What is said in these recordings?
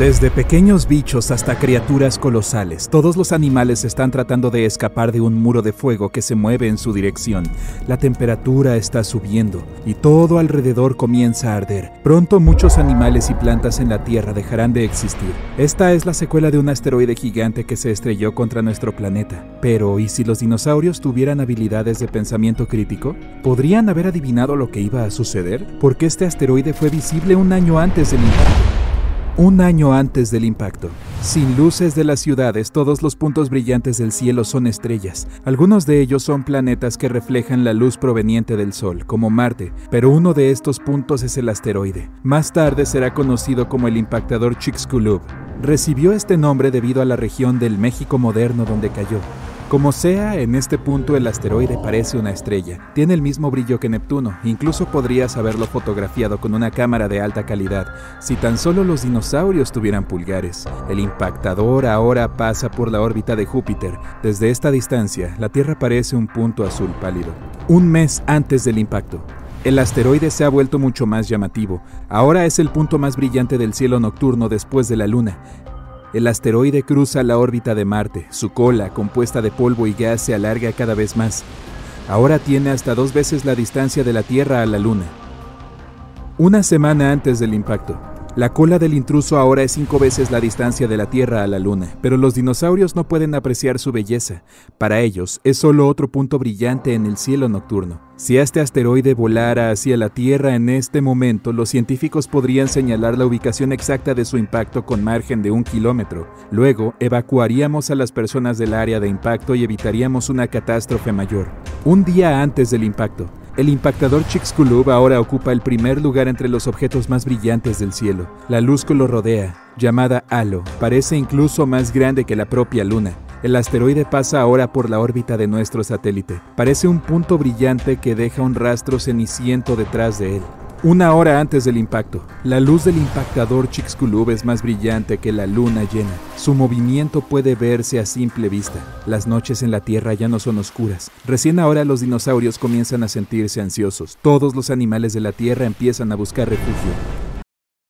Desde pequeños bichos hasta criaturas colosales, todos los animales están tratando de escapar de un muro de fuego que se mueve en su dirección. La temperatura está subiendo y todo alrededor comienza a arder. Pronto muchos animales y plantas en la Tierra dejarán de existir. Esta es la secuela de un asteroide gigante que se estrelló contra nuestro planeta. Pero, ¿y si los dinosaurios tuvieran habilidades de pensamiento crítico? ¿Podrían haber adivinado lo que iba a suceder? Porque este asteroide fue visible un año antes del impacto. Un año antes del impacto. Sin luces de las ciudades, todos los puntos brillantes del cielo son estrellas. Algunos de ellos son planetas que reflejan la luz proveniente del Sol, como Marte, pero uno de estos puntos es el asteroide. Más tarde será conocido como el impactador Chicxulub. Recibió este nombre debido a la región del México moderno donde cayó. Como sea, en este punto el asteroide parece una estrella. Tiene el mismo brillo que Neptuno, incluso podrías haberlo fotografiado con una cámara de alta calidad si tan solo los dinosaurios tuvieran pulgares. El impactador ahora pasa por la órbita de Júpiter. Desde esta distancia, la Tierra parece un punto azul pálido. Un mes antes del impacto, el asteroide se ha vuelto mucho más llamativo. Ahora es el punto más brillante del cielo nocturno después de la Luna. El asteroide cruza la órbita de Marte. Su cola, compuesta de polvo y gas, se alarga cada vez más. Ahora tiene hasta dos veces la distancia de la Tierra a la Luna. Una semana antes del impacto, la cola del intruso ahora es cinco veces la distancia de la Tierra a la Luna, pero los dinosaurios no pueden apreciar su belleza. Para ellos, es solo otro punto brillante en el cielo nocturno. Si este asteroide volara hacia la Tierra en este momento, los científicos podrían señalar la ubicación exacta de su impacto con margen de un kilómetro. Luego, evacuaríamos a las personas del área de impacto y evitaríamos una catástrofe mayor. Un día antes del impacto, el impactador Chicxulub ahora ocupa el primer lugar entre los objetos más brillantes del cielo. La luz que lo rodea, llamada halo, parece incluso más grande que la propia luna. El asteroide pasa ahora por la órbita de nuestro satélite. Parece un punto brillante que deja un rastro ceniciento detrás de él. Una hora antes del impacto, la luz del impactador Chicxulub es más brillante que la luna llena. Su movimiento puede verse a simple vista. Las noches en la Tierra ya no son oscuras. Recién ahora los dinosaurios comienzan a sentirse ansiosos. Todos los animales de la Tierra empiezan a buscar refugio.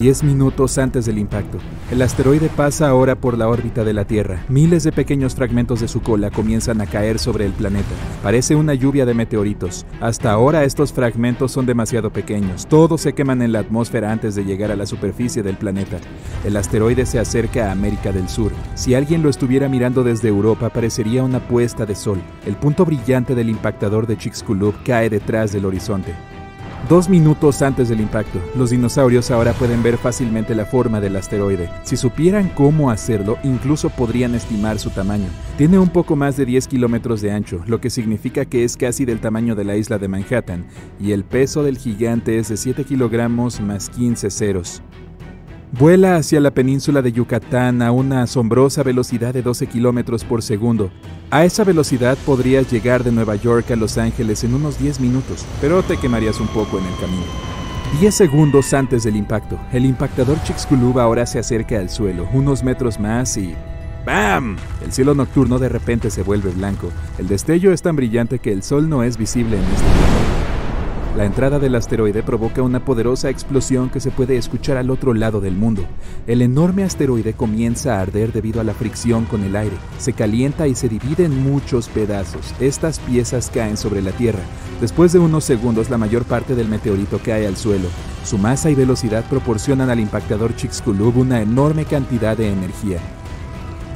10 minutos antes del impacto. El asteroide pasa ahora por la órbita de la Tierra. Miles de pequeños fragmentos de su cola comienzan a caer sobre el planeta. Parece una lluvia de meteoritos. Hasta ahora estos fragmentos son demasiado pequeños. Todos se queman en la atmósfera antes de llegar a la superficie del planeta. El asteroide se acerca a América del Sur. Si alguien lo estuviera mirando desde Europa, parecería una puesta de sol. El punto brillante del impactador de Chicxulub cae detrás del horizonte. Dos minutos antes del impacto, los dinosaurios ahora pueden ver fácilmente la forma del asteroide. Si supieran cómo hacerlo, incluso podrían estimar su tamaño. Tiene un poco más de 10 kilómetros de ancho, lo que significa que es casi del tamaño de la isla de Manhattan, y el peso del gigante es de 7 kilogramos más 15 ceros. Vuela hacia la península de Yucatán a una asombrosa velocidad de 12 kilómetros por segundo. A esa velocidad podrías llegar de Nueva York a Los Ángeles en unos 10 minutos, pero te quemarías un poco en el camino. 10 segundos antes del impacto, el impactador Chicxulub ahora se acerca al suelo, unos metros más y... ¡Bam! El cielo nocturno de repente se vuelve blanco. El destello es tan brillante que el sol no es visible en este momento. La entrada del asteroide provoca una poderosa explosión que se puede escuchar al otro lado del mundo. El enorme asteroide comienza a arder debido a la fricción con el aire. Se calienta y se divide en muchos pedazos. Estas piezas caen sobre la Tierra. Después de unos segundos, la mayor parte del meteorito cae al suelo. Su masa y velocidad proporcionan al impactador Chicxulub una enorme cantidad de energía.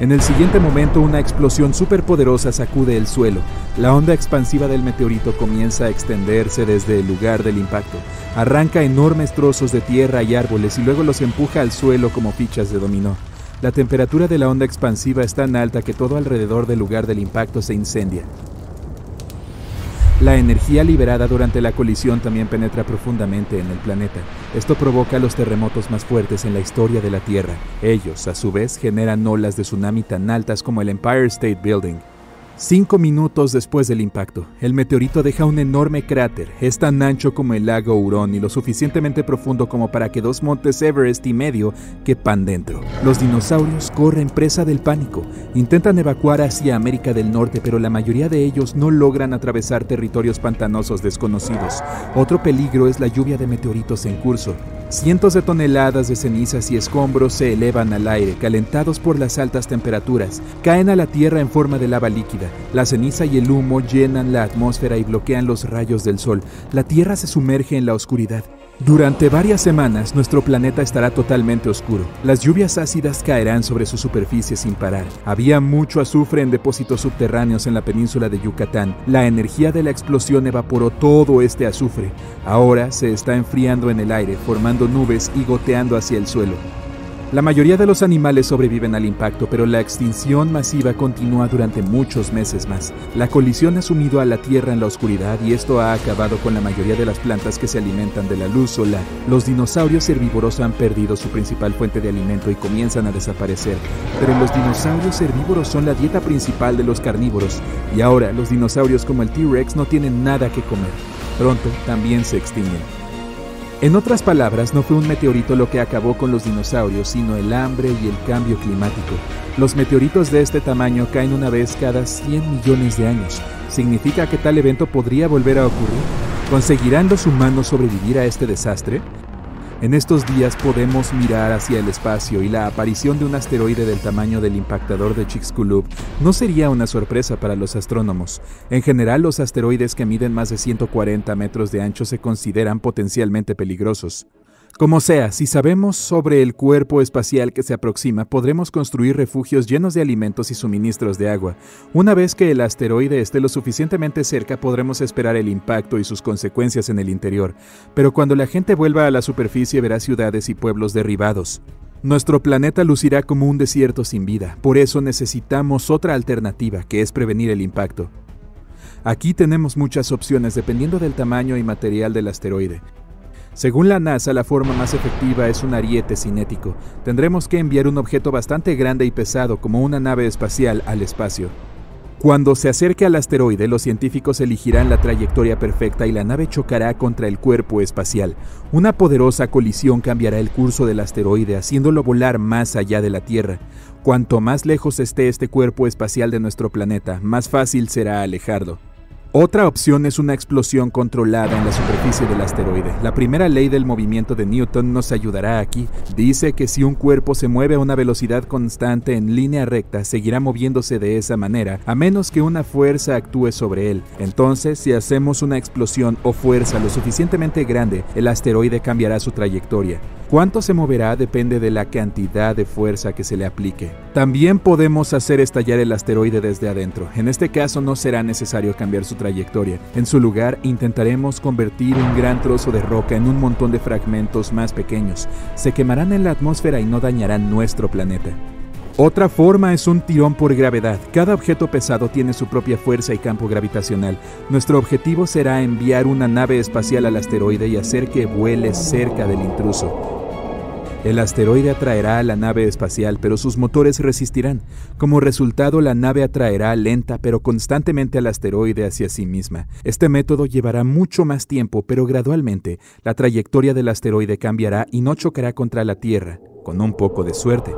En el siguiente momento una explosión superpoderosa sacude el suelo. La onda expansiva del meteorito comienza a extenderse desde el lugar del impacto. Arranca enormes trozos de tierra y árboles y luego los empuja al suelo como fichas de dominó. La temperatura de la onda expansiva es tan alta que todo alrededor del lugar del impacto se incendia. La energía liberada durante la colisión también penetra profundamente en el planeta. Esto provoca los terremotos más fuertes en la historia de la Tierra. Ellos, a su vez, generan olas de tsunami tan altas como el Empire State Building, Cinco minutos después del impacto, el meteorito deja un enorme cráter. Es tan ancho como el lago Hurón y lo suficientemente profundo como para que dos montes Everest y medio quepan dentro. Los dinosaurios corren presa del pánico. Intentan evacuar hacia América del Norte, pero la mayoría de ellos no logran atravesar territorios pantanosos desconocidos. Otro peligro es la lluvia de meteoritos en curso. Cientos de toneladas de cenizas y escombros se elevan al aire, calentados por las altas temperaturas. Caen a la Tierra en forma de lava líquida. La ceniza y el humo llenan la atmósfera y bloquean los rayos del sol. La Tierra se sumerge en la oscuridad. Durante varias semanas nuestro planeta estará totalmente oscuro. Las lluvias ácidas caerán sobre su superficie sin parar. Había mucho azufre en depósitos subterráneos en la península de Yucatán. La energía de la explosión evaporó todo este azufre. Ahora se está enfriando en el aire, formando nubes y goteando hacia el suelo. La mayoría de los animales sobreviven al impacto, pero la extinción masiva continúa durante muchos meses más. La colisión ha sumido a la Tierra en la oscuridad y esto ha acabado con la mayoría de las plantas que se alimentan de la luz solar. Los dinosaurios herbívoros han perdido su principal fuente de alimento y comienzan a desaparecer, pero los dinosaurios herbívoros son la dieta principal de los carnívoros y ahora los dinosaurios como el T-Rex no tienen nada que comer. Pronto también se extinguen. En otras palabras, no fue un meteorito lo que acabó con los dinosaurios, sino el hambre y el cambio climático. Los meteoritos de este tamaño caen una vez cada 100 millones de años. ¿Significa que tal evento podría volver a ocurrir? ¿Conseguirán los humanos sobrevivir a este desastre? En estos días podemos mirar hacia el espacio y la aparición de un asteroide del tamaño del impactador de Chicxulub no sería una sorpresa para los astrónomos. En general, los asteroides que miden más de 140 metros de ancho se consideran potencialmente peligrosos. Como sea, si sabemos sobre el cuerpo espacial que se aproxima, podremos construir refugios llenos de alimentos y suministros de agua. Una vez que el asteroide esté lo suficientemente cerca, podremos esperar el impacto y sus consecuencias en el interior. Pero cuando la gente vuelva a la superficie verá ciudades y pueblos derribados. Nuestro planeta lucirá como un desierto sin vida, por eso necesitamos otra alternativa, que es prevenir el impacto. Aquí tenemos muchas opciones dependiendo del tamaño y material del asteroide. Según la NASA, la forma más efectiva es un ariete cinético. Tendremos que enviar un objeto bastante grande y pesado como una nave espacial al espacio. Cuando se acerque al asteroide, los científicos elegirán la trayectoria perfecta y la nave chocará contra el cuerpo espacial. Una poderosa colisión cambiará el curso del asteroide, haciéndolo volar más allá de la Tierra. Cuanto más lejos esté este cuerpo espacial de nuestro planeta, más fácil será alejarlo. Otra opción es una explosión controlada en la superficie del asteroide. La primera ley del movimiento de Newton nos ayudará aquí. Dice que si un cuerpo se mueve a una velocidad constante en línea recta, seguirá moviéndose de esa manera, a menos que una fuerza actúe sobre él. Entonces, si hacemos una explosión o fuerza lo suficientemente grande, el asteroide cambiará su trayectoria. Cuánto se moverá depende de la cantidad de fuerza que se le aplique. También podemos hacer estallar el asteroide desde adentro. En este caso no será necesario cambiar su En su lugar intentaremos convertir un gran trozo de roca en un montón de fragmentos más pequeños. Se quemarán en la atmósfera y no dañarán nuestro planeta. Otra forma es un tirón por gravedad. Cada objeto pesado tiene su propia fuerza y campo gravitacional. Nuestro objetivo será enviar una nave espacial al asteroide y hacer que vuele cerca del intruso. El asteroide atraerá a la nave espacial, pero sus motores resistirán. Como resultado, la nave atraerá lenta pero constantemente al asteroide hacia sí misma. Este método llevará mucho más tiempo, pero gradualmente la trayectoria del asteroide cambiará y no chocará contra la Tierra, con un poco de suerte.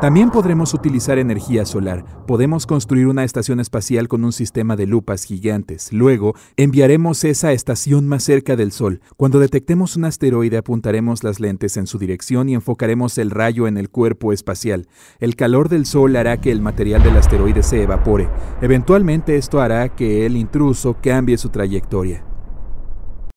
También podremos utilizar energía solar. Podemos construir una estación espacial con un sistema de lupas gigantes. Luego, enviaremos esa estación más cerca del Sol. Cuando detectemos un asteroide, apuntaremos las lentes en su dirección y enfocaremos el rayo en el cuerpo espacial. El calor del Sol hará que el material del asteroide se evapore. Eventualmente esto hará que el intruso cambie su trayectoria.